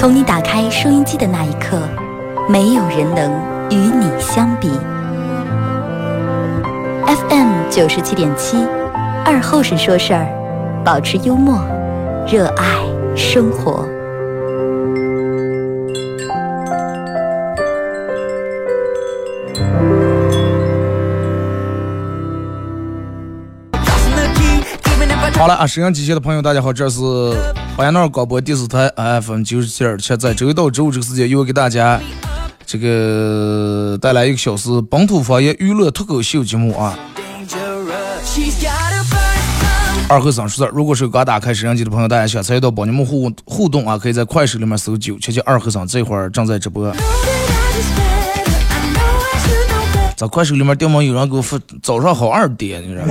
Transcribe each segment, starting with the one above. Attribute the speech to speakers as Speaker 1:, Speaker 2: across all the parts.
Speaker 1: 从你打开收音机的那一刻，没有人能与你相比。FM 九十七点七，二后生说事儿，保持幽默，热爱生活。
Speaker 2: 好了啊，沈阳机械的朋友，大家好，这是巴彦淖尔广播电视台 FM 九十七点七，在周一到周五这个时间，又给大家这个带来一个小时本土方言娱乐脱口秀节目啊。二和尚说事如果是刚打开摄像机的朋友，大家想参与到帮你们互互动啊，可以在快手里面搜九七七二和尚，这会儿正在直播。在快手里面，电门有人给我发早上好二点，你知道是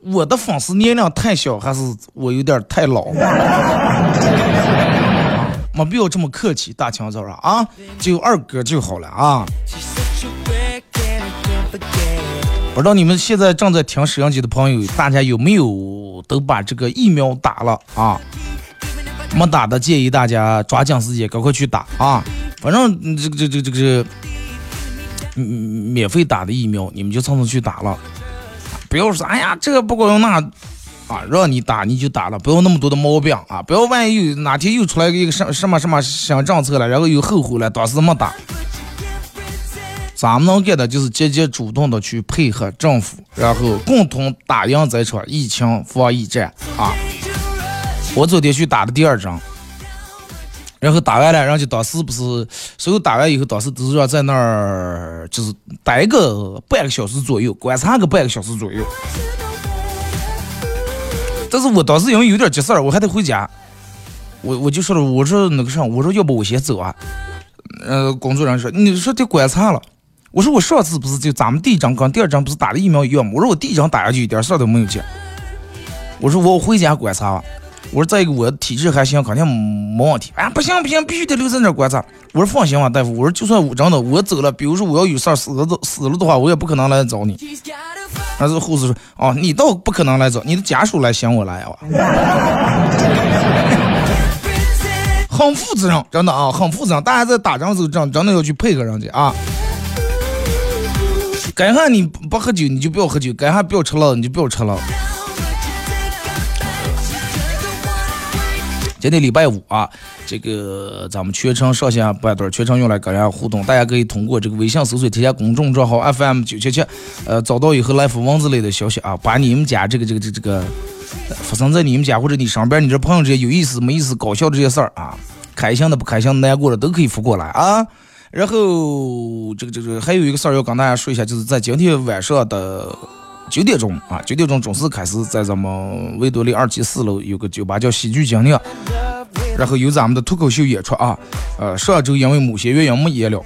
Speaker 2: 我的粉丝年龄太小，还是我有点太老？没必要这么客气，大清早上啊，就二哥就好了啊。不知道你们现在正在听摄像机的朋友，大家有没有都把这个疫苗打了啊？没打的建议大家抓紧时间赶快去打啊！反正这个这这这个免费打的疫苗，你们就蹭蹭去打了。不要说哎呀这个不管用那啊，让你打你就打了，不要那么多的毛病啊！不要万一有哪天又出来一个什什么什么新政策了，然后又后悔了，当时没打。咱们能干的就是积极主动的去配合政府，然后共同打赢这场疫情防疫战啊！我昨天去打的第二针，然后打完了，然后就当时不是所有打完以后，当时都是让在那儿就是待个半个小时左右，观察个半个小时左右。但是我当时因为有点急事儿，我还得回家，我我就说了，我说那个啥，我说要不我先走啊？呃，工作人员说，你说得观察了。我说我上次不是就咱们第一针跟第二针不是打的疫苗一样吗？我说我第一针打下去一点事儿都没有见。我说我回家观察。我说再一个我体质还行，肯定没问题。啊，不行不行，必须得留在那儿观察。我说放心吧，大夫。我说就算我真的我走了，比如说我要有事儿死了都死了的话，我也不可能来找你。但是护士说，哦，你倒不可能来找，你的家属来寻我来呀。很负责任，真的啊，很负责任。大家在打仗的时候，真真的要去配合人家啊。该喊你不喝酒，你就不要喝酒；该喊不要吃了，你就不要吃了。今天礼拜五啊，这个咱们全程上下半段全程用来跟大家互动，大家可以通过这个微信搜索添加公众账号 FM 九七七，呃，找到以后来发文字类的消息啊，把你们家这个这个这这个发生在你们家或者你身边你这朋友这些有意思没意思、搞笑的这些事儿啊，开心的不开心的、难过的都可以发过来啊。然后这个这个还有一个事儿要跟大家说一下，就是在今天晚上的。九点钟啊，九点钟准时开始，在咱们维多利二期四楼有个酒吧叫喜剧精灵，然后有咱们的脱口秀演出啊。呃，上周因为某些原因没演了，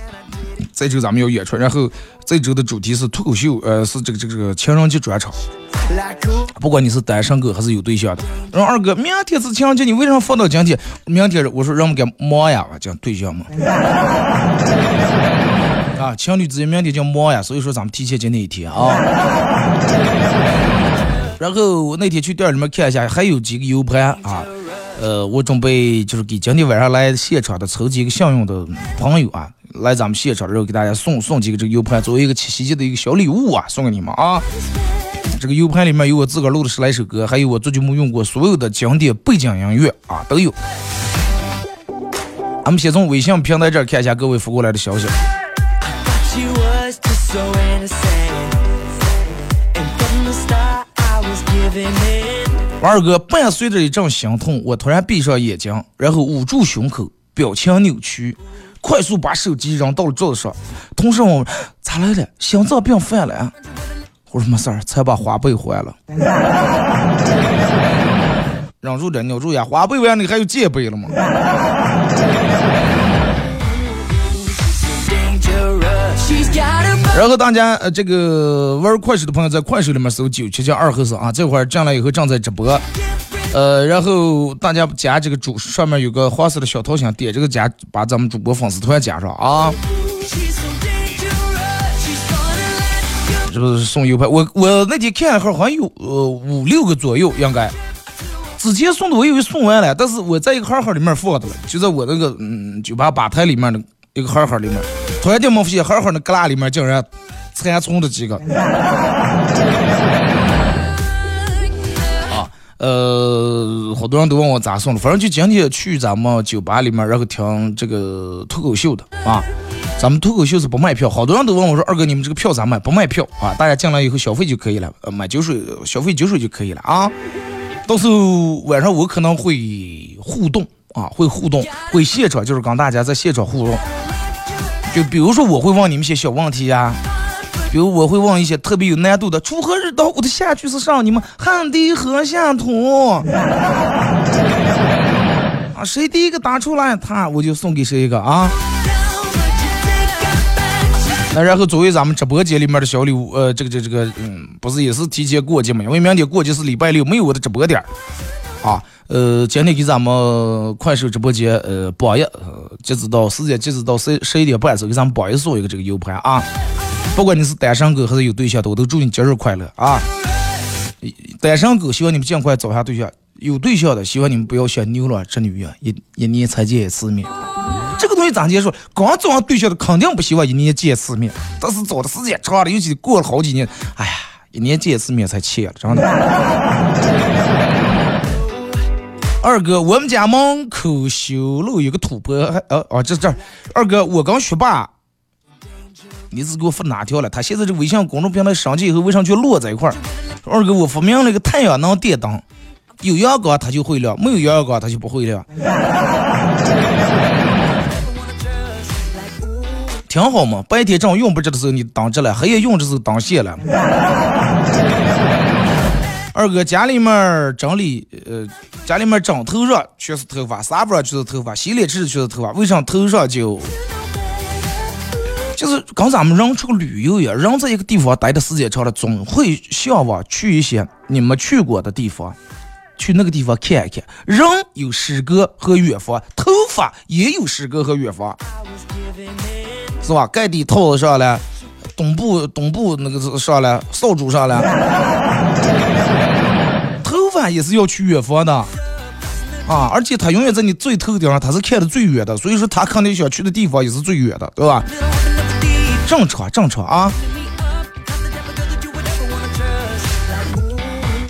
Speaker 2: 这周咱们要演出，然后这周的主题是脱口秀，呃，是这个这个这个情人节专场。不管你是单身狗还是有对象的，然后二哥，明天是情人节，你为什么放到今天？明天我说让我们给忙呀，讲对象嘛。啊，情侣之间明天叫忙呀，所以说咱们提前今天一天啊。然后我那天去店里面看一下，还有几个 U 盘啊，呃，我准备就是给今天晚上来现场的抽几个幸运的朋友啊，来咱们现场，然后给大家送送几个这个 U 盘，作为一个七夕节的一个小礼物啊，送给你们啊。这个 U 盘里面有我自个录的十来首歌，还有我最近没用过所有的经典背景音乐啊，都有。俺们先从微信平台这儿看一下各位发过来的消息。王二哥伴随着一阵心痛，我突然闭上眼睛，然后捂住胸口，表情扭曲，快速把手机扔到了桌子上。同时我咋来了？心脏病犯了？我说没事儿，才把花呗还了。忍住点，忍住呀！花呗完你还有借呗了吗？然后大家呃，这个玩快手的朋友在快手里面搜九七七二和尚啊，这会儿进来以后正在直播，呃，然后大家加这个主上面有个黄色的小头像，点这个加，把咱们主播粉丝团加上啊。是不是送 U 盘？我我那天看号好像有呃五六个左右，应该之前送的我以为送完了，但是我在一个号号里面放的了，就在我那个嗯酒吧吧台里面的一个号号里面。突然间，没发现号号那旮旯里面竟然残存了几个。啊，呃，好多人都问我咋送的，反正就今天去咱们酒吧里面，然后听这个脱口秀的啊。咱们脱口秀是不卖票，好多人都问我说：“二哥，你们这个票咋卖？不卖票啊？大家进来以后消费就可以了，呃，买酒水消费酒水就可以了啊。到时候晚上我可能会互动啊，会互动，会现场就是跟大家在现场互动。”就比如说，我会问你们些小问题呀，比如我会问一些特别有难度的“锄禾日当午”的下句是上，你们汗滴禾下土 啊，谁第一个答出来，他我就送给谁一个啊。那然后作为咱们直播间里面的小礼物，呃，这个这个这个，嗯，不是也是提前过节嘛？因为明天过节是礼拜六，没有我的直播点啊。呃，今天给咱们快手直播间，呃，榜一，截止到时间，截止到十十一点半的时候，给咱们榜一送一个这个 U 盘啊。不管你是单身狗还是有对象的，我都祝你节日快乐啊。单身狗希望你们尽快找下对象，有对象的希望你们不要像牛郎织女一样，一一年才见一次面。这个东西咋结束？刚找上对象的肯定不希望一年见一次面，但是找的时间长了，尤其过了好几年，哎呀，一年见一次面才切了，真的。二哥，我们家门口修路有个土坡，哦哦，这这，二哥，我刚学霸，你是给我发哪条了？他现在这微信公众平台上去以后，为啥就落在一块儿？二哥，我发明了一个太阳能电灯，有阳光它就会亮，没有阳光它就不会亮，挺好嘛。白天正用不着的时候你当着了，黑夜用着时候当卸了。二哥家里面整理，呃，家里面枕头上全是头发，沙发上全是头发，洗脸池全是头发，为啥头上就就是跟咱们人出去旅游一样，人在一个地方待的时间长了，总会向往去一些你没去过的地方，去那个地方看一看。人有诗歌和远方，头发也有诗歌和远方，是吧？盖地套子上了，东部东部那个是上了，扫帚上了。也是要去远方的啊，而且他永远在你最头顶上，他是看的最远的，所以说他肯定想去的地方也是最远的，对吧？正常正常啊。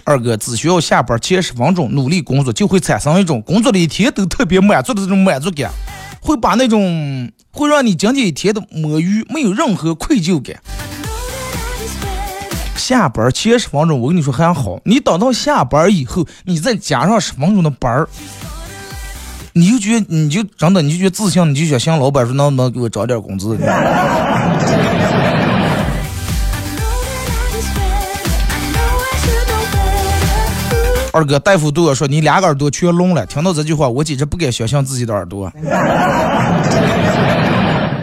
Speaker 2: 二哥只需要下班前十分钟努力工作，就会产生一种工作了一天都特别满足的这种满足感，会把那种会让你今天一天的摸鱼没有任何愧疚感。下班前十分钟，我跟你说还好。你等到下班以后，你再加上十分钟的班儿，你就觉得你就真的你就觉得自信，你就想向老板说能不能给我涨点工资？二哥，大夫对我说你两个耳朵全聋了。听到这句话，我简直不敢相信自己的耳朵。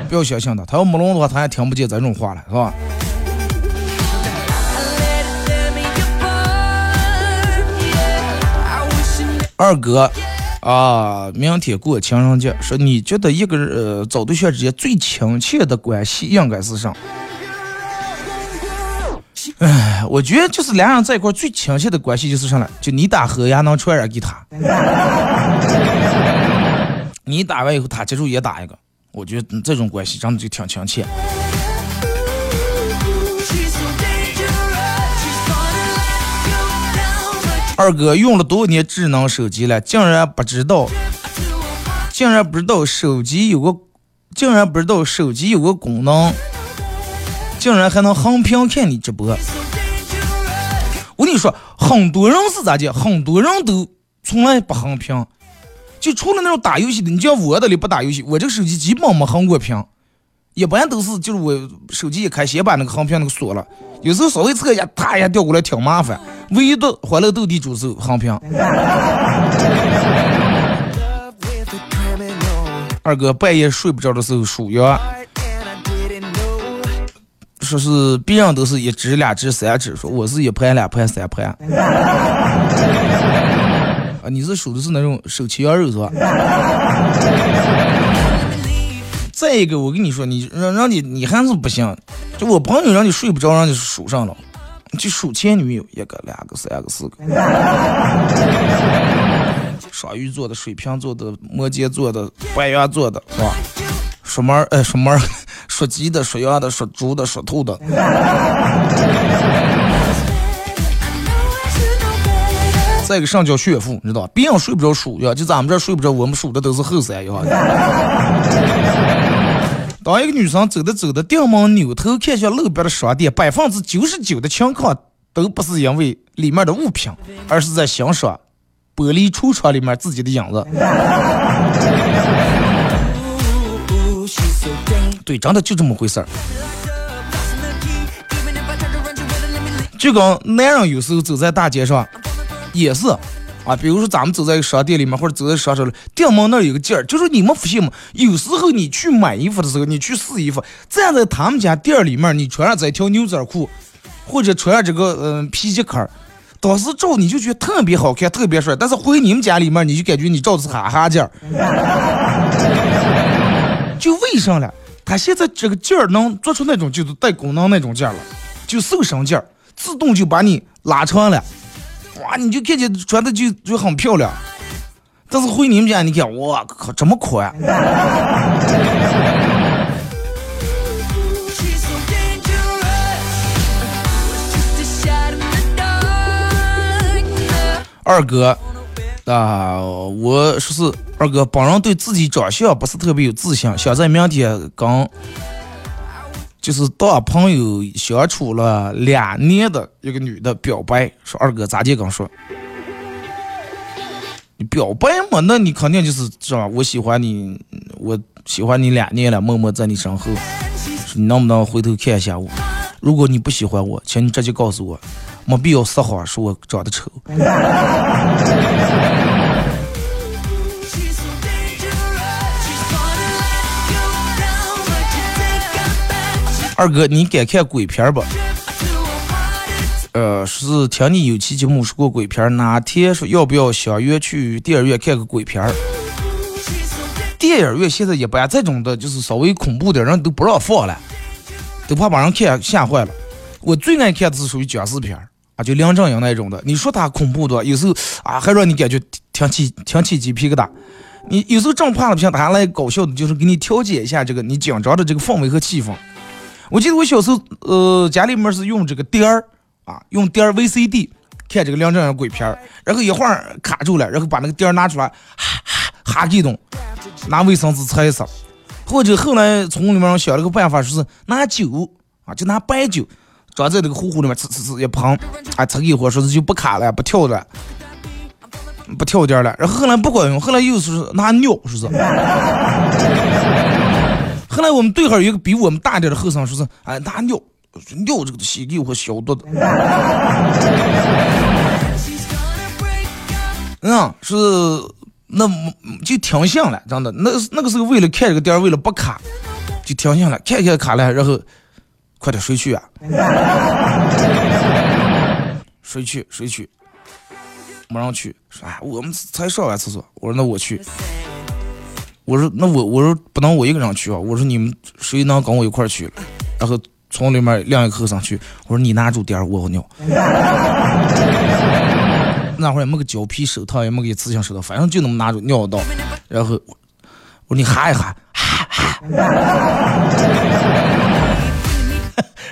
Speaker 2: 不要相信他，他要没聋的话，他也听不见这种话了，是吧？二哥，啊，明天过情人节，说你觉得一个人呃找对象之间最亲切的关系应该是啥？哎，我觉得就是两人在一块最亲切的关系就是啥呢？就你打和牙能传染给他，你打完以后他接着也打一个，我觉得这种关系真的就挺亲切。二哥用了多少年智能手机了，竟然不知道，竟然不知道手机有个，竟然不知道手机有个功能，竟然还能横屏看你直播。我跟你说，很多人是咋的？很多人都从来不横屏，就除了那种打游戏的，你像我这里不打游戏，我这个手机基本没横过屏。一般都是就是我手机一开，先把那个横屏那个锁了。有时候稍微侧一下，啪一下掉过来挺麻烦。唯独欢乐斗地主是横屏。二哥半夜睡不着的时候数羊，说是别人都是一只、两只、三只，说我是一盘、两盘、三盘。啊，你是数的是那种手切羊肉是吧？再一个，我跟你说，你让让你你还是不行。就我朋友让你睡不着，让你数上了，就数前女友，一个、两个、三个、四个。双鱼座的、水瓶座的、摩羯座的、白羊座的，是吧？属猫儿，哎，属猫儿，属鸡的、属羊的、属猪的、属兔的。再一个上叫炫富，你知道吧？别人睡不着数呀，就咱们这睡不着，我们数的都是后三呀。当一个女生走着走着，掉门扭头看向路边的商店，百分之九十九的情况都不是因为里面的物品，而是在欣赏玻璃橱窗里面自己的影子。对，真的就这么回事儿。就跟男人有时候走在大街上。也是，啊，比如说咱们走在商店里面，或者走在商场里，店门那有个劲儿，就是你们发现吗？有时候你去买衣服的时候，你去试衣服，站在他们家店里面，你穿上这条牛仔裤，或者穿上这个嗯皮夹克，当时照你就觉得特别好看，特别帅。但是回你们家里面，你就感觉你照的是哈哈劲儿。就为啥了？他现在这个劲儿能做出那种就是带功能那种劲儿了，就瘦身劲儿，自动就把你拉长了。哇，你就看见穿的就就很漂亮，但是回你们家，你看，我靠，这么宽。二哥啊，我说是二哥，本人对自己长相不是特别有自信，想在明天跟。就是当朋友相处了两年的一个女的表白，说二哥咋地？刚说，你表白嘛？那你肯定就是是吧？我喜欢你，我喜欢你两年了，默默在你身后，说你能不能回头看一下我？如果你不喜欢我，请你直接告诉我，没必要撒谎说我长得丑。二哥，你敢看鬼片不？呃，是听你有期节目说过鬼片，哪天说要不要相约去电影院看个鬼片？电影院现在一般这种的，就是稍微恐怖点人都不让放了，都怕把人看吓坏了。我最爱看的是属于僵尸片啊，就梁正英那种的。你说他恐怖的，有时候啊还让你感觉挺起挺起鸡皮疙瘩。你有时候正怕了，不行，他来搞笑的，就是给你调节一下这个你紧张的这个氛围和气氛。我记得我小时候，呃，家里面是用这个碟儿啊，用碟儿 VCD 看这个梁振英鬼片儿，然后一会儿卡住了，然后把那个碟儿拿出来，哈哈哈给动，拿卫生纸擦一擦，或者后来从里面想了个办法，说是拿酒啊，就拿白酒装在这个壶壶里面，呲呲呲一喷，啊，擦一会儿说是就不卡了，不跳了，不跳碟了，然后后来不管用，后来又是拿尿，说是。后来我们队号有一个比我们大点的后生，说是哎他尿尿这个西给我消毒的，嗯，是那就停下了，真的，那那个时候为了看这个店，为了不卡，就停下了，看看卡了，然后快点睡去啊，睡去睡去，没人去，说哎我们才上完厕所，我说那我去。我说那我我说不能我一个人去啊！我说你们谁能跟我一块去？然后从里面晾一个后生去。我说你拿住点儿，我尿。那会儿也没个胶皮手套，也没个一次性手套，反正就那么拿住尿道。然后我说你哈一哈，哈哈。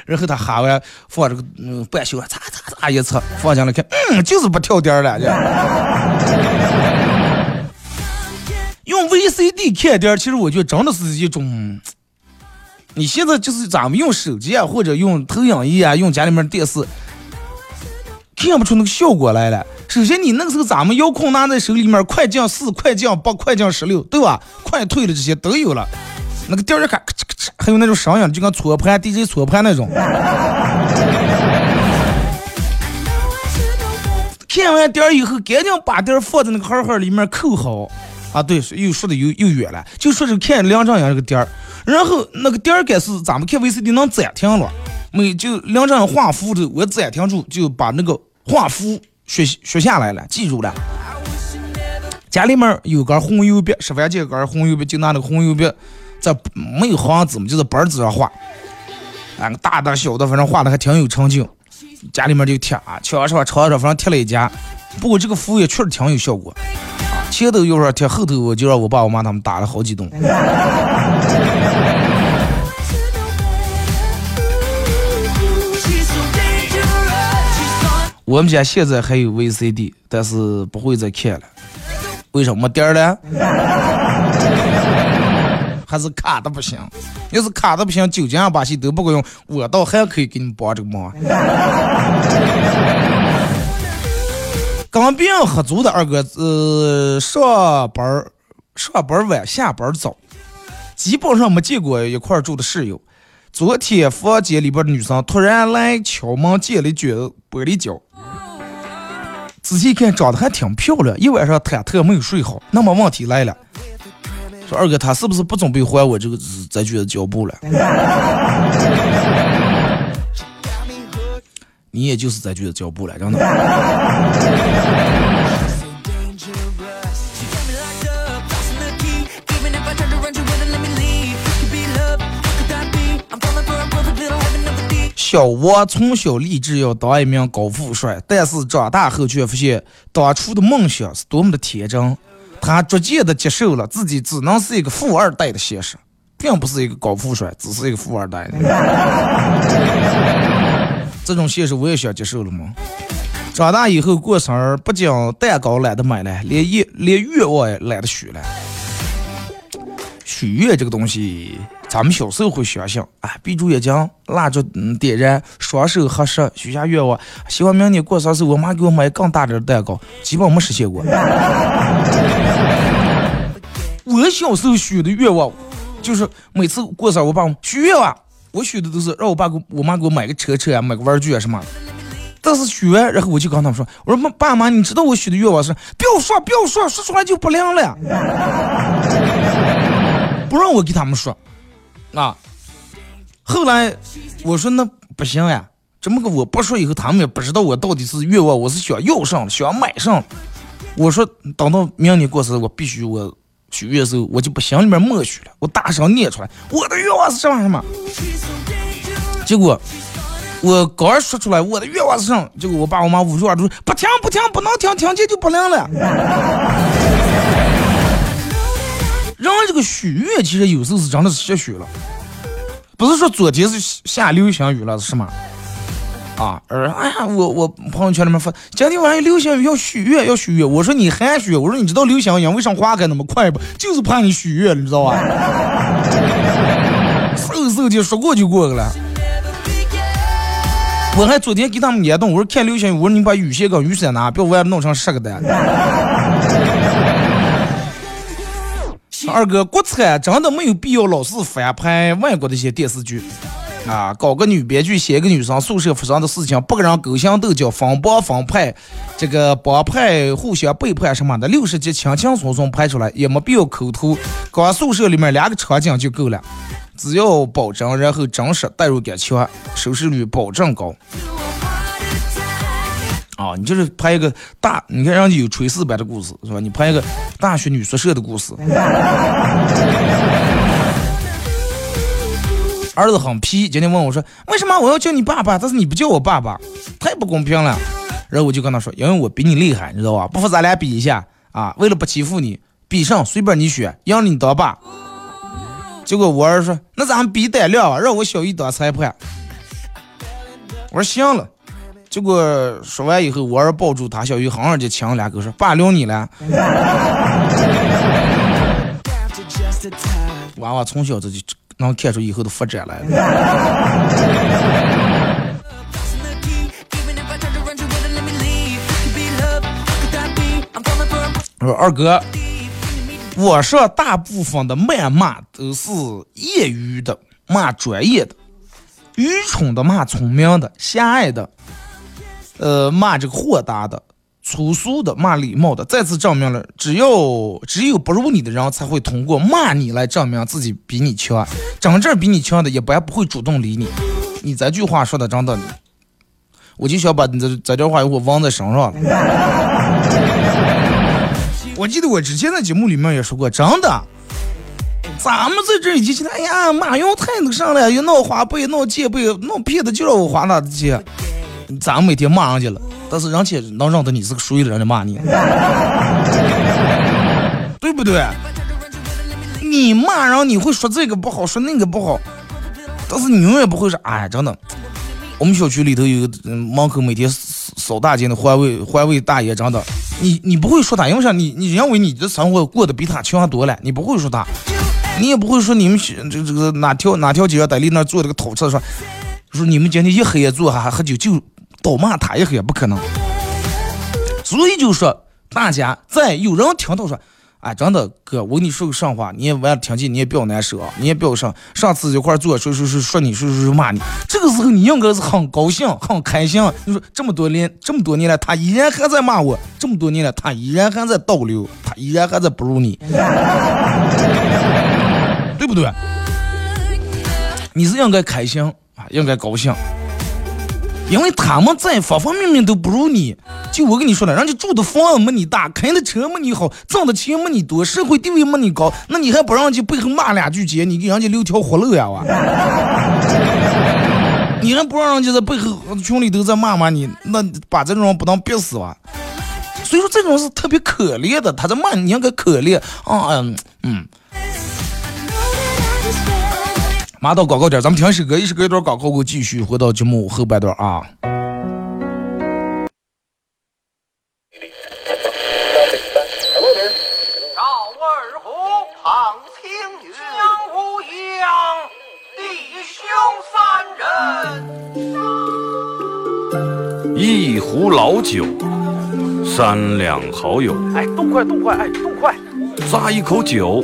Speaker 2: 然后他哈完放这个嗯半袖，擦擦擦一擦，放进来看，嗯，就是不跳点儿了。用 VCD 看电影，其实我觉得真的是一种。你现在就是咱们用手机啊，或者用投影仪啊，用家里面电视，看不出那个效果来了。首先，你那个时候咱们遥控拿在手里面，快进四、快进八、快进十六，对吧？快退的这些都有了，那个电影卡咔嚓咔嚓还有那种声音，就跟搓盘 DJ 搓盘那种。看完碟儿以后，赶紧把碟儿放在那个盒盒里面扣好。啊，对，又说的又又远了，就说是看梁正阳这个点儿，然后那个点儿该是咱们看 VCD 能暂停了，没就梁正阳画符的，我暂停住，就把那个画符学学下来了，记住了。家里面有根红油笔，十番这根红油笔，就拿那个红油笔，在没有行字嘛，就在本子上画，啊，大的小的，反正画的还挺有成就。家里面就贴啊，墙上、窗上，反正贴了一家。不过这个服务也确实挺有效果。啊前头有说贴，后头我就让我爸我妈他们打了好几栋。我们家现在还有 VCD，但是不会再看了。为什么点儿了？还是卡的不行。要是卡的不行，九江把戏都不够用，我倒还可以给你帮这个忙。跟别人合租的二哥，呃，上班上班晚，下班早，基本上没见过一块住的室友。昨天房间里边的女生突然来敲门，借了卷玻璃胶。仔细看，长得还挺漂亮，一晚上忐忑没有睡好。那么问题来了，说二哥他是不是不准备还我这个这卷胶布了？你也就是在觉得脚步了，真的。小王从小立志要当一名高富帅，但是长大后却发现当初的梦想是多么的天真。他逐渐的接受了自己只能是一个富二代的现实，并不是一个高富帅，只是一个富二代。这种现实我也想接受了吗？长大以后过生日，不仅蛋糕懒得买了，连愿连愿望也懒得许了。许愿这个东西，咱们小时候会相信啊，闭住眼睛，蜡烛点燃，双手合十，许下愿望，希望明年过生日我妈给我买更大点的蛋糕，基本没实现过。我小时候许的愿望，就是每次过生日，我爸许愿望。我许的都是让我爸给我妈给我买个车车啊，买个玩具啊什么。但是许完，然后我就跟他们说：“我说妈爸妈，你知道我许的愿望是？不要说，不要说，说出来就不灵了。不让我给他们说啊。后来我说那不行呀，这么个我不说以后，他们也不知道我到底是愿望，我是想要上，想买上。我说等到明年过生日，我必须我。”许愿时候，我就不心里面默许了，我大声念出来，我的愿望是什么什么。结果我刚说出来我的愿望是什么，结果我爸我妈捂住耳朵说不听不听，不能听，听见就不灵了。人这个许愿其实有时候是真的是瞎许了，不是说昨天是下流星雨了是吗？啊，而，哎呀，我我朋友圈里面发，今天晚上流星雨要许愿，要许愿。我说你还许？我说你知道流星雨为啥花开那么快不？就是怕你许愿，你知道吧？嗖嗖的说过就过去了。我还昨天给他们联动，我说看流星雨，我说你把雨鞋跟雨伞拿，不要外面弄成十个单。二哥，国产真的没有必要老是翻拍外国的一些电视剧。啊，搞个女编剧写个女生宿舍发生的事情，不跟人勾心斗角、分帮分派，这个帮派互相背叛什么的，六十集轻轻松松拍出来，也没必要抠图，搞宿舍里面两个场景就够了，只要保证，然后真实代入感强，收视率保证高。啊，你就是拍一个大，你看人家有炊事班的故事是吧？你拍一个大学女宿舍的故事。儿子很皮，今天问我说：“为什么我要叫你爸爸，但是你不叫我爸爸？太不公平了。”然后我就跟他说：“因为我比你厉害，你知道吧？不服咱俩比一下啊！为了不欺负你，比上随便你选，赢了你当爸。”结果我儿说：“那咱们比胆量，让我小姨当裁判。”我说：“行了。”结果说完以后，我儿抱住他小鱼狠狠就亲了两口，说：“爸，留你了。”娃娃从小这就。能看出以后的发展来了。说二哥，我说大部分的谩骂都是业余的骂专业的，愚蠢的骂聪明的，狭隘的，呃，骂这个豁达的，粗俗的，骂礼貌的。再次证明了，只要只有不如你的人才会通过骂你来证明自己比你强，真正比你强的一般不会主动理你。你这句话说的真的，我就想把你这这句话给我忘在身上了。我记得我之前在节目里面也说过，真的，咱们在这一起，哎呀，马云太那个啥了，又闹花呗，闹借呗，闹骗的，就让我花那的钱。咱们每天骂人家了，但是人家能认得你是个谁的人家骂你，对不对？你骂人，你会说这个不好，说那个不好，但是你永远不会说，哎，真的。我们小区里头有个门口每天扫大街的环卫环卫大爷，真的。你你不会说他，因为啥？你你认为你的生活过得比他强多了，你不会说他，你也不会说你们这这个哪条哪条街上在里那做这个偷吃说，说你们今天一黑夜做还喝酒就倒骂他一黑，不可能。所以就说大家在有人听到说。哎，真的哥，我跟你说个实话，你也完了听见，你也不要难受啊，你也不要上上次一块做，说说说说你，说说说骂你，这个时候你应该是很高兴、很开心。你说这么多年，这么多年了，他依然还在骂我，这么多年了，他依然还在倒流，他依然还在不如你，对不对？你是应该开心啊，应该高兴。因为他们在方方面面都不如你，就我跟你说的，人家住的房子没你大，开的车没你好，挣的钱没你多，社会地位没你高，那你还不让人家背后骂两句街，你给人家留条活路呀？哇！你还不让人家在背后群里都在骂骂你，那把这种人不当憋死哇？所以说这种是特别可怜的，他在骂你，应该可怜啊，嗯嗯。马到广告点，咱们听一首歌，一首歌一段广告，我继续回到节目后半段啊。
Speaker 3: 赵二虎唐青云，弟兄三人。
Speaker 4: 一壶老酒，三两好友。
Speaker 3: 哎，动快动快，哎，动快！
Speaker 4: 咂一口酒。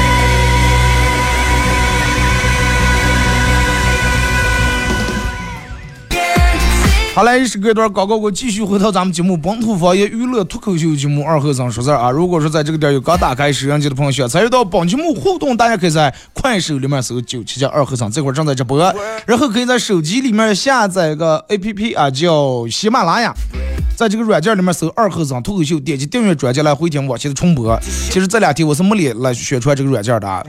Speaker 2: 好嘞，是隔段广告，我继续回到咱们节目本土方言娱乐脱口秀节目二和尚说事儿啊。如果说在这个点有刚打开摄像机的朋友，想参与到本节目互动，大家可以在快手里面搜九七加二和尚，这会儿正在直播，然后可以在手机里面下载个 A P P 啊，叫喜马拉雅，在这个软件里面搜二和尚脱口秀，点击订阅专辑来回听往期的重播。其实这两天我是没脸来宣传这个软件的。啊。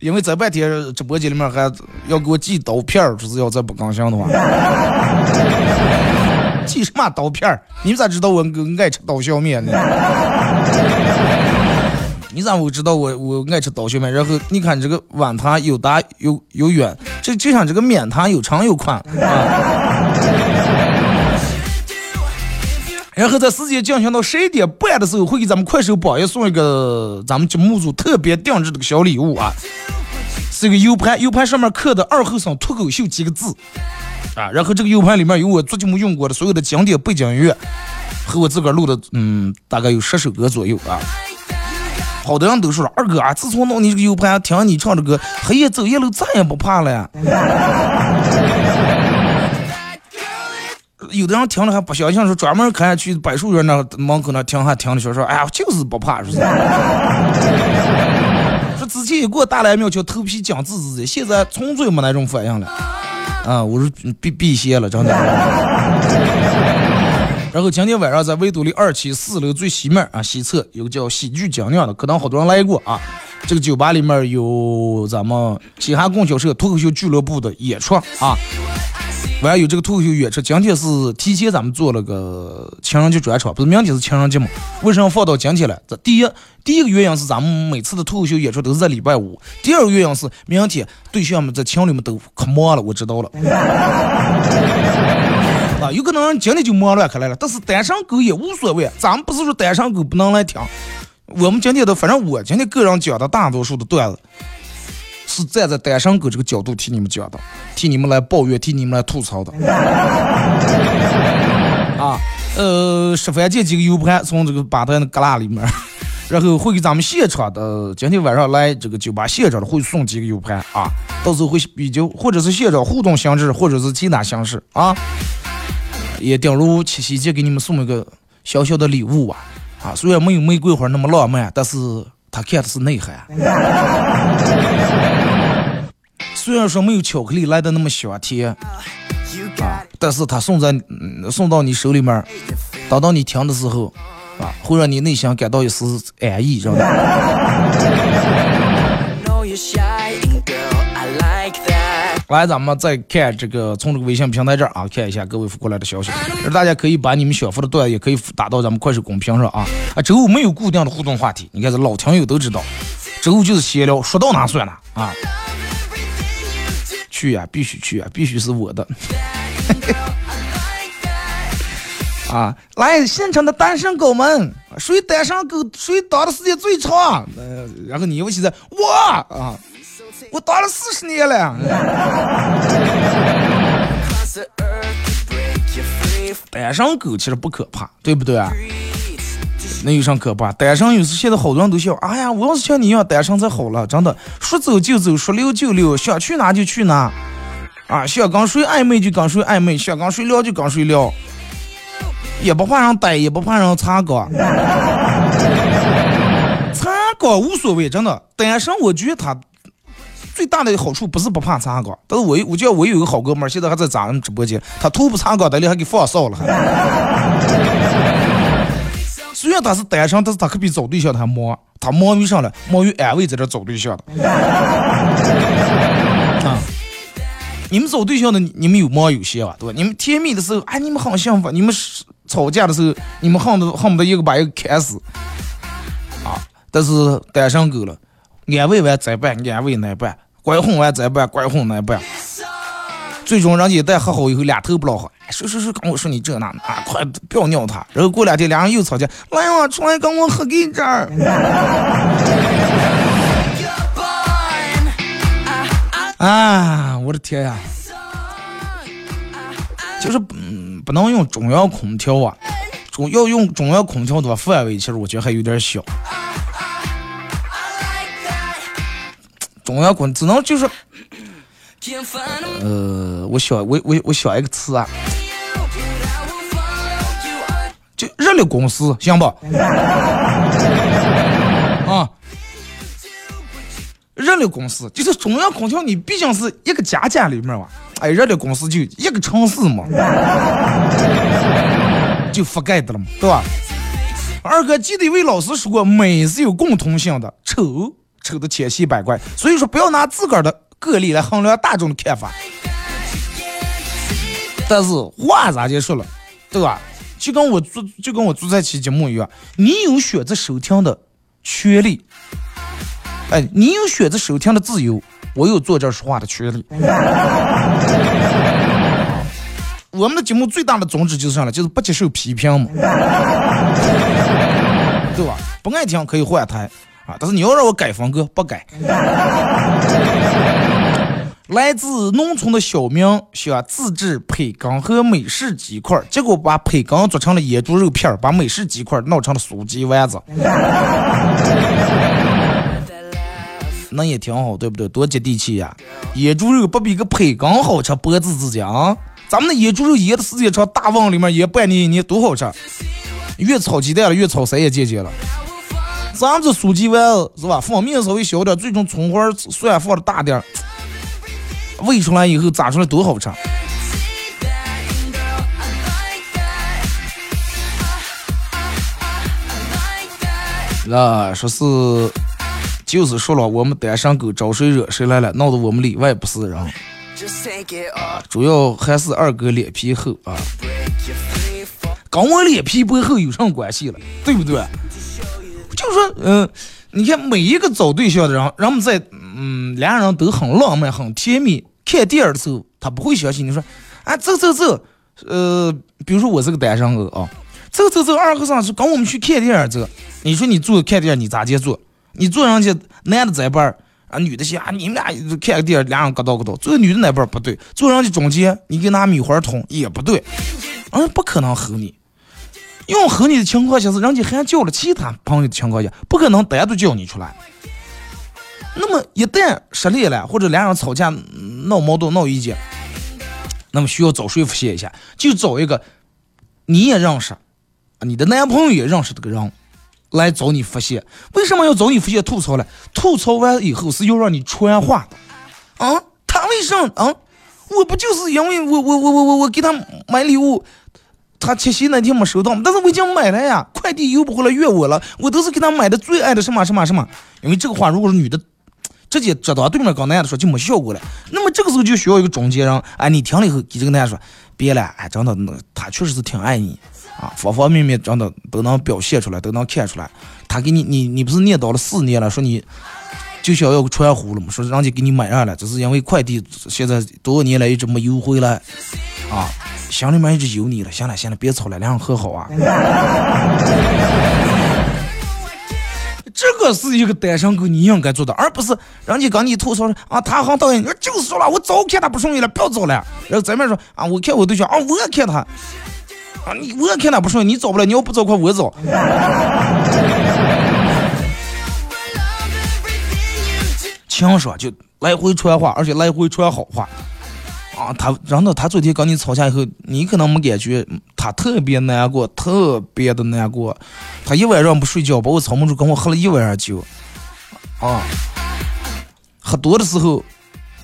Speaker 2: 因为在半天直播间里面还要给我寄刀片儿，就是要再不更新的话，寄什么刀片儿？你咋知道我爱吃刀削面呢？你咋会知道我我爱吃刀削面？然后你看这个碗它又大又又圆，这就像这个面它又长又宽啊。然后在时间进行到十一点半的时候，会给咱们快手榜一送一个咱们节目组特别定制的小礼物啊，是一个 U 盘，U 盘上面刻的“二后生脱口秀”几个字啊。然后这个 U 盘里面有我做节目用过的所有的经典背景音乐，和我自个录的，嗯，大概有十首歌左右啊。好多人都说了，二哥啊，自从弄你这个 U 盘，听你唱这歌，黑夜走夜路再也不怕了呀。有的人听了还不相信，说专门开去柏树园那门口那听还听的说说，哎呀，就是不怕，说是。说之前也给我打来一秒叫头皮僵直直的，现在纯粹没那种反应了。啊，我说避避邪了，真的。然后今天晚上在维多利二期四楼最西面啊西侧有个叫喜剧精酿的，可能好多人来过啊。这个酒吧里面有咱们西汉供销社脱口秀俱乐部的演出啊。完了有这个脱口秀演出，今天是提前咱们做了个情人节专场，不是明天是情人节吗？为什么放到今天了？这第一第一个原因是咱们每次的脱口秀演出都是在礼拜五，第二个原因是明天对象们在情侣们都可忙了，我知道了。啊，有可能今天就忙乱开来了，但是单身狗也无所谓，咱们不是说单身狗不能来听，我们今天的反正我今天个人讲的大多数的段子。是站在单身狗这个角度替你们讲的，替你们来抱怨，替你们来吐槽的。啊，呃，十番这几个 U 盘从这个吧台的旮旯里面，然后会给咱们现场的今天晚上来这个酒吧现场的会送几个 U 盘啊，到时候会比较或者是现场互动形式，或者是其他形式啊，也顶如七夕节给你们送一个小小的礼物啊，啊，虽然没有玫瑰花那么浪漫，但是他看的是内涵。虽然说没有巧克力来的那么香甜，啊，但是它送在送到你手里面，等到你听的时候，啊，会让你内心感到一丝安逸，知道吧？来，咱们再看这个，从这个微信平台这儿啊，看一下各位发过来的消息。大家可以把你们想发的段也可以打到咱们快手公屏上啊。啊，周五没有固定的互动话题，你看这老听友都知道，周五就是闲聊，说到哪算哪啊。去呀，必须去呀，必须是我的。啊，来现场的单身狗们，谁单身狗谁当的时间最长？呃，然后你尤其是我啊，我当了四十年了。单身狗其实不可怕，对不对啊？那有啥可怕？单身有时现在好多人都笑，哎呀，我要是像你一样单身才好了，真的，说走就走，说溜就溜，想去哪就去哪，啊，想跟谁暧昧就跟谁暧昧，想跟谁聊就跟谁聊，也不怕人逮，也不怕人查岗，查岗无所谓，真的，单身我觉得他最大的好处不是不怕查岗，但是我我觉得我有个好哥们儿，现在还在咱们直播间，他头不查岗，得里还给放哨了。虽然他是单身，但是他可比找对象的还忙。他忙于啥了？忙于安慰在这找对象的。啊！你们找对象的，你们有忙有闲吧？对吧？你们甜蜜的时候，哎，你们很幸福；你们吵架的时候，你们恨不得恨不得一个把一个砍死。啊！但是单身狗了，安慰完再办，安慰难办；拐哄完再办，拐哄难办。最终人家一旦和好以后，两头不老好。说说说，跟我说你这那啊，快不要尿他。然后过两天，俩人又吵架。来呀，出来跟我喝给这儿。啊，我的天呀！就是嗯，不能用中央空调啊。中要用中央空调的话，范围其实我觉得还有点小。中央空只能就是。呃，我想我我我想一个词啊，就热力公司行不？啊，热力公司就是中央空调，你毕竟是一个家家里面嘛，哎，热力公司就一个城市嘛，就覆盖的了嘛，对吧？二哥记得一位老师说过，美是有共通性的，丑丑的千奇百怪，所以说不要拿自个儿的。个例来衡量大众的看法，但是话咋就说了，对吧？就跟我做就跟我做这期节目一样，你有选择收听的权利，哎，你有选择收听的自由，我有坐这说话的权利。我们的节目最大的宗旨就是啥呢？就是不接受批评嘛，对吧？不爱听可以换台啊，但是你要让我改风格，不改。来自农村的小明想自制培根和美式鸡块，结果把培根做成了野猪肉片儿，把美式鸡块弄成了酥鸡丸子。那也挺好，对不对？多接地气呀！野猪肉不比个培根好吃，脖子之间啊！咱们的野猪肉腌的时间长，大瓮里面腌半年一年多好吃。越炒鸡蛋了，越炒谁也见见了。咱们这书记丸子是吧？放面稍微小点，最终葱花蒜放的大点儿，喂出来以后炸出来多好吃。那说是，就是说了，我们单身狗招谁惹谁来了，闹得我们里外不是人。主要还是二哥脸皮厚啊，跟我脸皮不厚有什么关系了？对不对？就是说，嗯，你看每一个找对象的人，人们在，嗯，两人都很浪漫、很甜蜜。看电影的时候，他不会相信你说，啊，走走走，呃，比如说我是个单身狗啊，走走走，二和尚是跟我们去看电影走。你说你坐看电影，你咋接坐？你坐上去，男的在边儿，啊，女的想啊，你们俩看个电影，俩人搁叨搁叨，坐女的那边不对，坐上去中间，你给拿米花捅也不对，嗯，不可能和你。用和你的情况下是人家还叫了其他朋友的情况下，不可能单独叫你出来。那么一旦失恋了，或者两人吵架闹矛盾闹意见，那么需要找谁发泄一下？就找一个你也认识，你的男朋友也认识这个人。来找你发泄，为什么要找你发泄吐槽呢？吐槽完以后是要让你传话的，啊，他为什么啊？我不就是因为我我我我我给他买礼物，他七夕那天没收到，但是我已经买了呀，快递邮不回来怨我了，我都是给他买的最爱的什么什么什么。因为这个话如果是女的 直接直到对面跟男的说就没效果了，那么这个时候就需要一个中间人，哎，你听了以后给这个男的说，别了，哎，真的，他确实是挺爱你。啊，方方面面真的都能表现出来，都能看出来。他给你，你你不是念叨了四年了，说你就想要传呼了嘛？说人家给你买上了，只是因为快递现在多少年来一直没邮回来，啊，心里面一直有你了。行了行了，别吵了，两人和好啊。这个是一个单身狗你应该做的，而不是人家跟你吐槽啊，他好讨厌你，就是说了，我早看他不顺眼了，不要找了。然后咱们说啊，我看我对象啊，我也看他。啊，你我看他不顺眼，你找不了，你要不找快我找。强说就来回传话，而且来回传好话。啊，他然后他昨天跟你吵架以后，你可能没感觉，他特别难过，特别的难过。他一晚上不睡觉，把我吵蒙住，跟我喝了一晚上酒。啊，喝多的时候，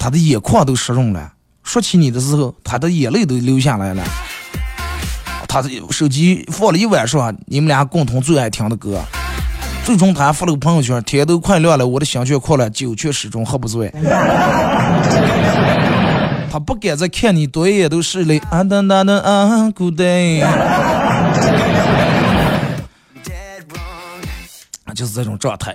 Speaker 2: 他的眼眶都湿润了。说起你的时候，他的眼泪都流下来了。他手机放了一晚上，你们俩共同最爱听的歌。最终他还发了个朋友圈：天都快亮了，我的心却哭了，酒却始终喝不醉。他不敢再看你多一眼都是泪。啊哒哒哒啊，Good day。就是这种状态，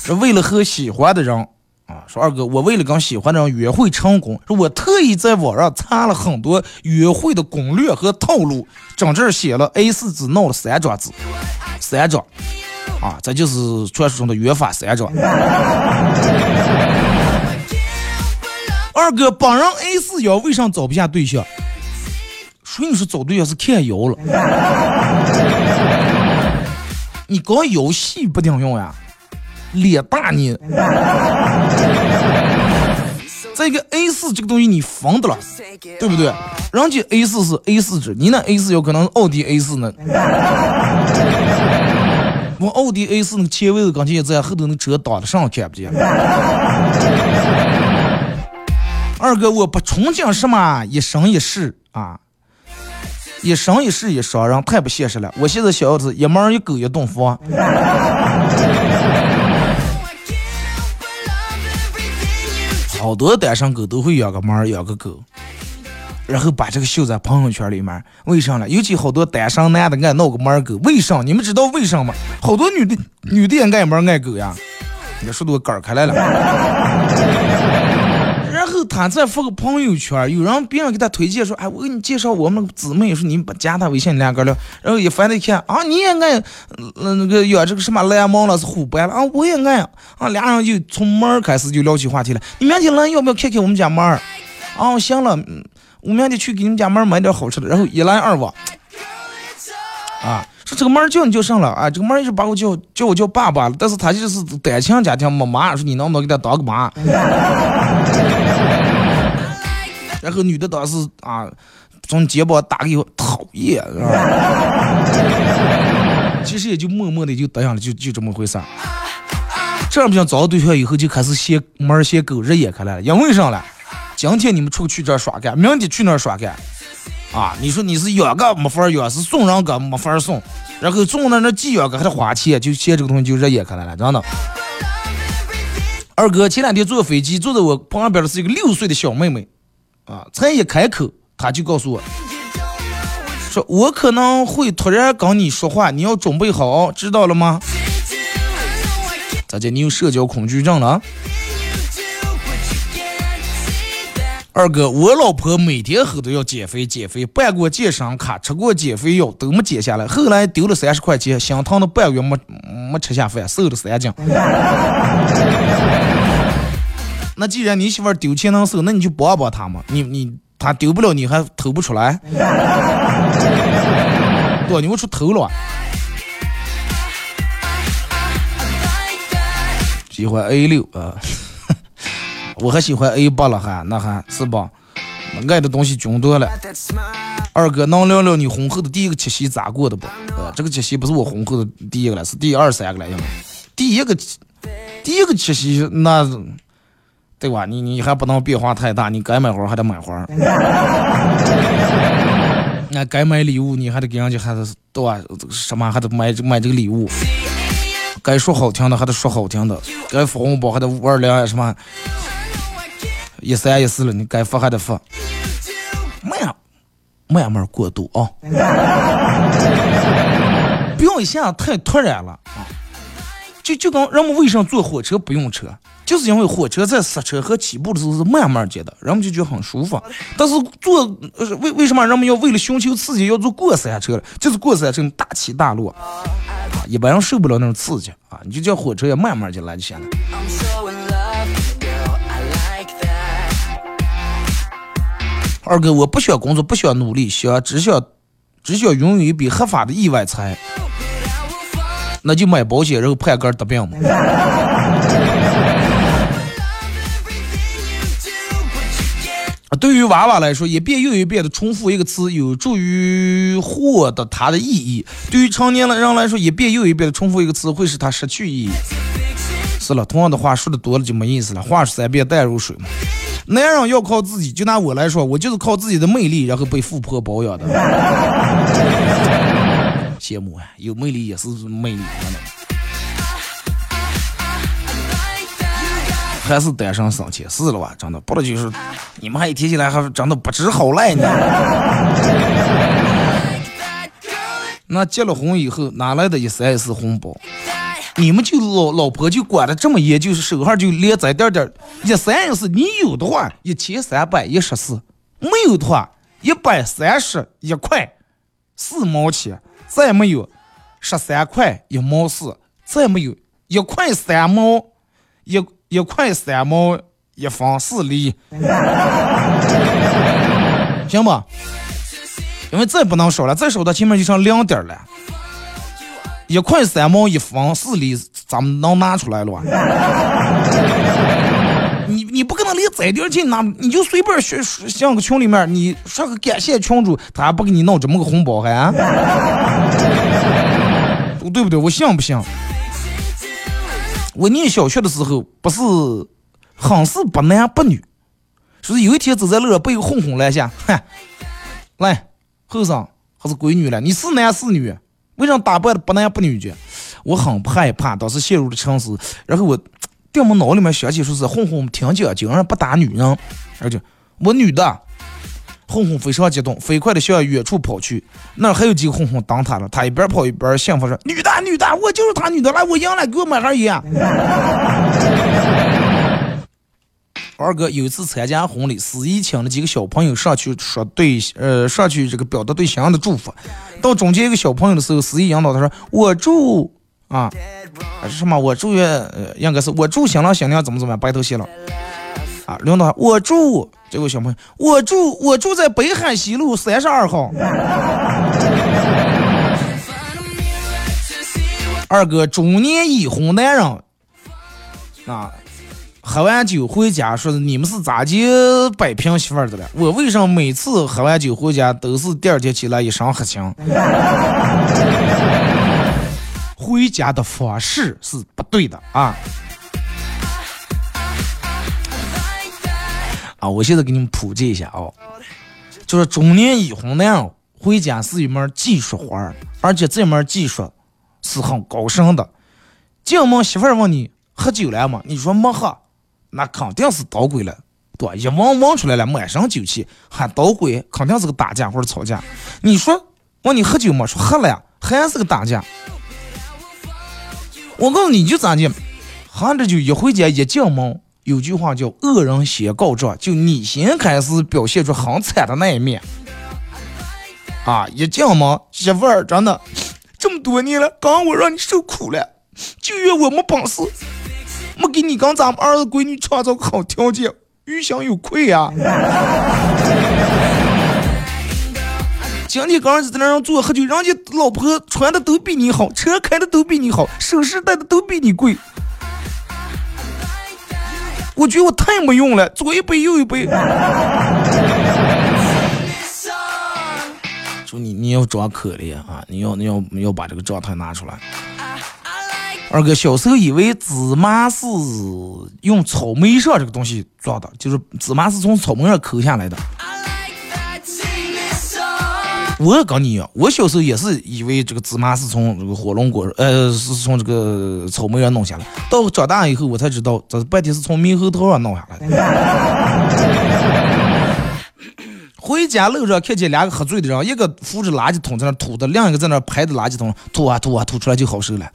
Speaker 2: 说为了和喜欢的人。啊，说二哥，我为了跟喜欢的人约会成功，说我特意在网上查了很多约会的攻略和套路，整这写了 A 四纸弄了三张纸，三张，啊，这就是传说中的约法三章。二哥，本人 A 四腰为啥找不下对象？谁你说找对象是看腰了？你搞腰细不顶用呀？脸大你，再一个 A 四这个东西你防的了，对不对？人家 A 四是 A 四纸，你那 A 四有可能奥迪 A 四呢。我奥迪 A 四那个前位置钢琴也在后头那车挡得上看不见。二哥，我不憧憬什么一生一世啊，一生一世一双人太不现实了。我现在想要是一猫一狗一栋房。好多单身狗都会养个猫，养个狗，然后把这个秀在朋友圈里面。为啥呢？尤其好多单身男的爱闹个猫儿狗。为啥？你们知道为啥吗？好多女的女的也爱猫爱狗呀。你说都杆开来了。然后他再发个朋友圈，有人别人给他推荐说，哎，我给你介绍我们姊妹，说你把加他微信两个聊，然后一翻一看啊，你也爱，嗯那个养这个什么蓝猫了是虎斑了啊，我也爱啊，俩人就从猫儿开始就聊起话题了。你明天来要不要看看我们家猫儿？啊，行了，我明天去给你们家门买点好吃的，然后一来二往，啊。说这个门叫你叫上了啊，这个门儿一直把我叫叫我叫爸爸，但是他就是单亲家庭没妈，说你能不能给他当个妈？然后女的当时啊，从肩膀打给我讨厌，是吧？其实也就默默的就答应了，就就这么回事。这样不行找到对象以后就开始嫌门儿嫌狗日眼开来了，因为啥了？今天你们出去这耍干，明天去那耍干，啊，你说你是养个没法养，是送人个没法送，然后送那那寄养个还得花钱，就嫌这个东西就热眼看来了，真的。二哥前两天坐飞机，坐在我旁边的是一个六岁的小妹妹，啊，才一开口，她就告诉我，说我可能会突然跟你说话，你要准备好，知道了吗？咋的？你有社交恐惧症了？二哥，我老婆每天后都要减肥，减肥，办过健身卡，吃过减肥药，都没减下来。后来丢了三十块钱，心疼了半个月没没吃下饭，瘦了三斤。那既然你媳妇丢钱能瘦，那你就帮帮她嘛。你你她丢不了，你还偷不出来？对，你们出头了。喜欢 A 六啊。我还喜欢 A 八了，还那还是吧？爱的东西均多了。二哥，能聊聊你婚后的第一个七夕咋过的不？呃，这个七夕不是我婚后的第一个了，是第二三个了，应该。第一个，第一个七夕那，对吧？你你还不能变化太大，你该买花还得买花。那该买礼物，你还得给人家还得对吧？什么还得买买这个礼物。该说好听的还得说好听的，该发红包还得五二零啊什么。一三一四了，你该发还得发，慢慢慢过渡啊，不要一下太突然了啊！就就跟人们为什么坐火车不用车，就是因为火车在刹车和起步的时候是慢慢接的，人们就觉得很舒服。但是坐为为什么人们要为了寻求刺激要坐过山车？就是过山车大起大落，啊一般人受不了那种刺激啊！你就叫火车也慢慢进来就行了。二哥，我不想工作，不想努力，想只想只想拥有一笔合法的意外财，那就买保险，然后判个得病嘛。对于娃娃来说，一遍又一遍的重复一个词，有助于获得它的意义；对于成年人来说，一遍又一遍的重复一个词，会使它失去意义。是了，同样的话说的多了就没意思了，话是三遍淡如水嘛。男人要靠自己，就拿我来说，我就是靠自己的魅力，然后被富婆包养的。羡慕啊，有魅力也是魅力，真的。还是单身省钱，是了吧？真的，不然就是你们还一提起来还真的不知好赖呢。那结了婚以后，哪来的一三一四红包？你们就老老婆就管的这么严，就是手上就连在点点一三一四，你有的话一千三百一十四，没有的话一百三十一块四毛钱，再没有十三块一毛四，再没有一块三毛一一块三毛一分四厘，行吧？因为再不能少了，再少到前面就成两点了。一块三毛一分四厘，咱们能拿出来了？你你不可能连这点钱拿，你就随便学像个群里面，你说个感谢群主，他还不给你弄这么个红包还？对不对？我信不信？我念小学的时候，不是很是不男不女，说是有一天走在路上被一个混混拦下，哼，来，后生还是闺女了，你是男是女？为什么打扮的不男不女的？我很害怕，当时陷入了沉思。然后我，电我脑里面想起说是混混挺讲竟然不打女人，而且我女的。混混非常激动，飞快的向远处跑去。那还有几个混混挡他了，他一边跑一边幸福说：“女的，女的，我就是他女的，来，我赢了，给我买盒烟。” 二哥有一次参加婚礼，司仪请了几个小朋友上去说对，呃，上去这个表达对新娘的祝福。到中间一个小朋友的时候，司仪引导他说：“我祝啊，是什么？我祝愿，呃，应该是我祝新郎新娘怎么怎么样，白头偕老。”啊，领导，我住这个小朋友，我住我住在北海西路三十二号。二哥中年已婚男人，啊，喝完酒回家说你们是咋就摆平媳妇儿的了？我为什么每次喝完酒回家都是第二天起来一身黑青？回家的方式是不对的啊！啊，我现在给你们普及一下啊，就是中年已婚男回家是一门技术活儿，而且这门技术是很高深的。进门媳妇儿问你喝酒了吗？你说没喝，那肯定是捣鬼了，对吧？一闻闻出来了满身酒气，还捣鬼，肯定是个打架或者吵架。你说问你喝酒吗？说喝了呀，还是个打架。我告诉你就咋的，喝着酒一回家一进门。有句话叫“恶人先告状”，就你先开始表现出很惨的那一面啊！一进门，媳妇儿真的这么多年了，刚我让你受苦了，就怨我没本事，没给你跟咱们儿子闺女创造个好条件，于心有愧啊！今天刚儿子在那让坐喝酒，人家老婆穿的都比你好，车开的都比你好，首饰戴的都比你贵。我觉得我太没用了，左一杯右一杯。说你你要装可怜啊，你要你要你要把这个状态拿出来。二哥小时候以为芝麻是用草莓上这个东西做的，就是芝麻是从草莓上抠下来的。我也跟你一样，我小时候也是以为这个芝麻是从这个火龙果，呃，是从这个草莓上弄下来。到长大以后，我才知道，这半天是从猕猴桃上弄下来的。回家路上看见两个喝醉的人，一个扶着垃圾桶在那吐的，另一个在那拍着垃圾桶吐啊吐啊吐出来就好受了。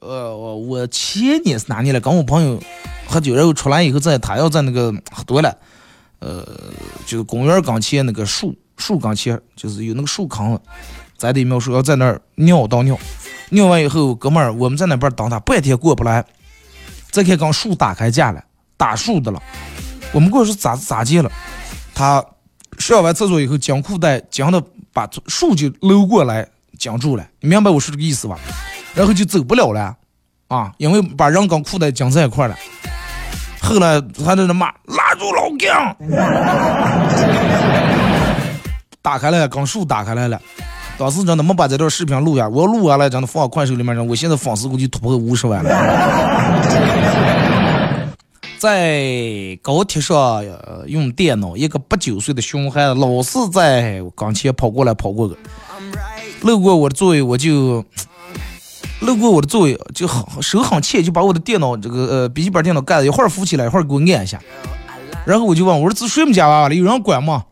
Speaker 2: 呃，我我前年是哪年了？跟我朋友喝酒，然后出来以后，在他要在那个喝多了。呃，就是公园刚前那个树树刚前，就是有那个树坑，咱得描述要在那儿尿倒尿，尿完以后，哥们儿我们在那边等他，半天过不来，再看刚树打开架了，打树的了，我们过去说咋咋接了，他上完厕所以后，将裤带将的把树就搂过来将住了，你明白我说这个意思吧？然后就走不了了，啊，因为把人跟裤带将在一块了。后来他在那骂拉住老姜，打开了，刚树打开来了。当时真的没把这段视频录下，我录下来真的放快手里面，我现在粉丝估计突破五十万了。在高铁上用电脑，一个八九岁的熊孩子老是在跟前跑过来跑过去，路过我的座位我就。路过我的座位就很手很欠，就把我的电脑这个呃笔记本电脑盖子一会儿扶起来，一会儿给我按一下。然后我就问我说：“这睡没家娃娃了？有人管吗？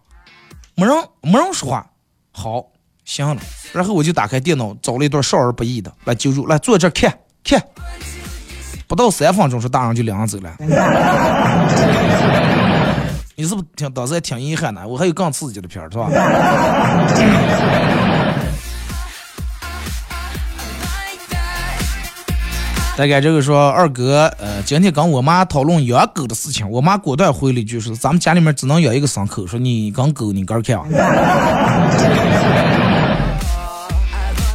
Speaker 2: 没人，没人说话。好，行了。然后我就打开电脑，找了一段少儿不宜的来揪住，来坐这看看。不到三分钟，说大人就领人走了。你是不是挺当时还挺遗憾的？我还有更刺激的片儿，是吧？大概这个说二哥，呃，今天跟我妈讨论养狗的事情，我妈果断回了一句说：“咱们家里面只能养一个牲口。”说你跟狗你个看。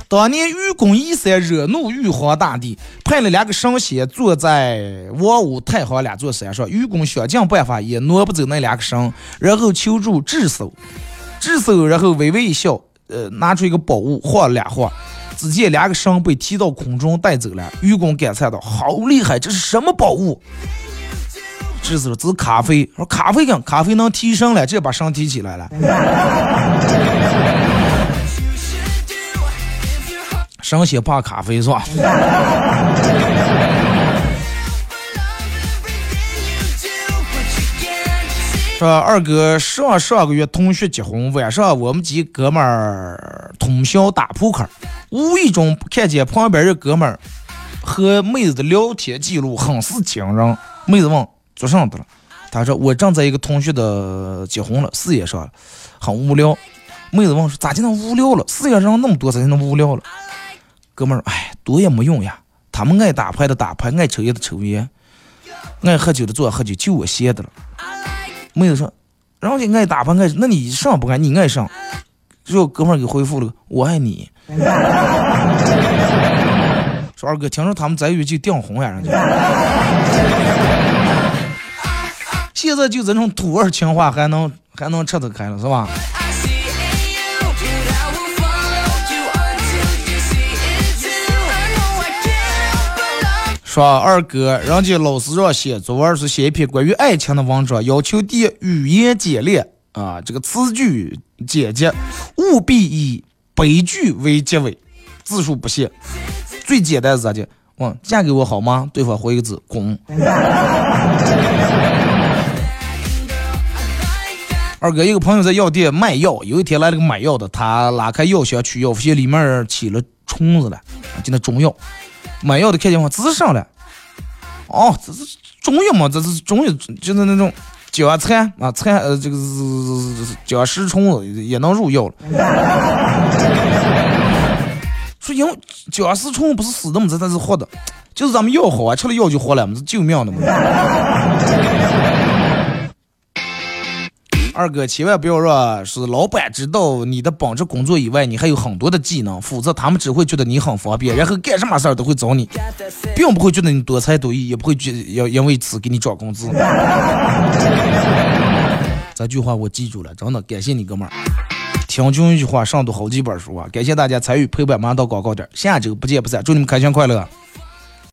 Speaker 2: 当年愚公移山惹怒玉皇大帝，派了两个神仙坐在王屋太行两座山上。愚公想尽办法也挪不走那两个神，然后求助智叟。智叟然后微微一笑，呃，拿出一个宝物晃了两晃。只见两个神被提到空中带走了。愚公感叹道：“好厉害，这是什么宝物？”智叟指咖啡，说咖啡跟咖啡能提神了，这把神提起来了。神仙怕咖啡是吧？说二哥上上个月同学结婚，晚上我们几哥们儿通宵打扑克。无意中看见旁边这哥们儿和妹子的聊天记录很是惊人。妹子问做啥的了？他说我正在一个同学的结婚了，事业上了，很无聊。妹子问说咋就能无聊了？事业上那么多，咋就能无聊了？哥们儿，哎，多也没用呀。他们爱打牌的打牌，爱抽烟的抽烟，爱喝酒的坐喝酒，就我闲的了。妹子说，人家爱打牌爱，那你上不爱？你爱上？最后哥们儿给回复了，我爱你。说二哥，听说他们在一起订婚呀，人家。现在就这种土味情话还能还能吃得开了是吧？说二哥，人家老师让写作文是写一篇关于爱情的文章，要求第一语言简练啊，这个词句简洁，务必以悲剧为结尾，字数不限。最简单是咋的？问嫁给我好吗？对方回一个字：滚。二哥，一个朋友在药店卖药，有一天来了个买药的，他拉开药箱取药，发现里面起了虫子了，就那中药。买药的看见话，这是啥了？哦，这是中药嘛？这是中药，就是那种脚蚕啊，蚕呃，这个是脚食虫子也能入药了。说因为脚食虫不是死的嘛，这它是活的，就是咱们药好啊，吃了药就活了嘛，是救命的嘛。二哥，千万不要让是老板知道你的本职工作以外，你还有很多的技能，否则他们只会觉得你很方便，然后干什么事儿都会找你，并不会觉得你多才多艺，也不会觉要因为此给你涨工资。这句话我记住了，真的感谢你哥们儿。听君一句话，上读好几本书啊！感谢大家参与陪伴，马上到广告点，下周不见不散，祝你们开心快乐。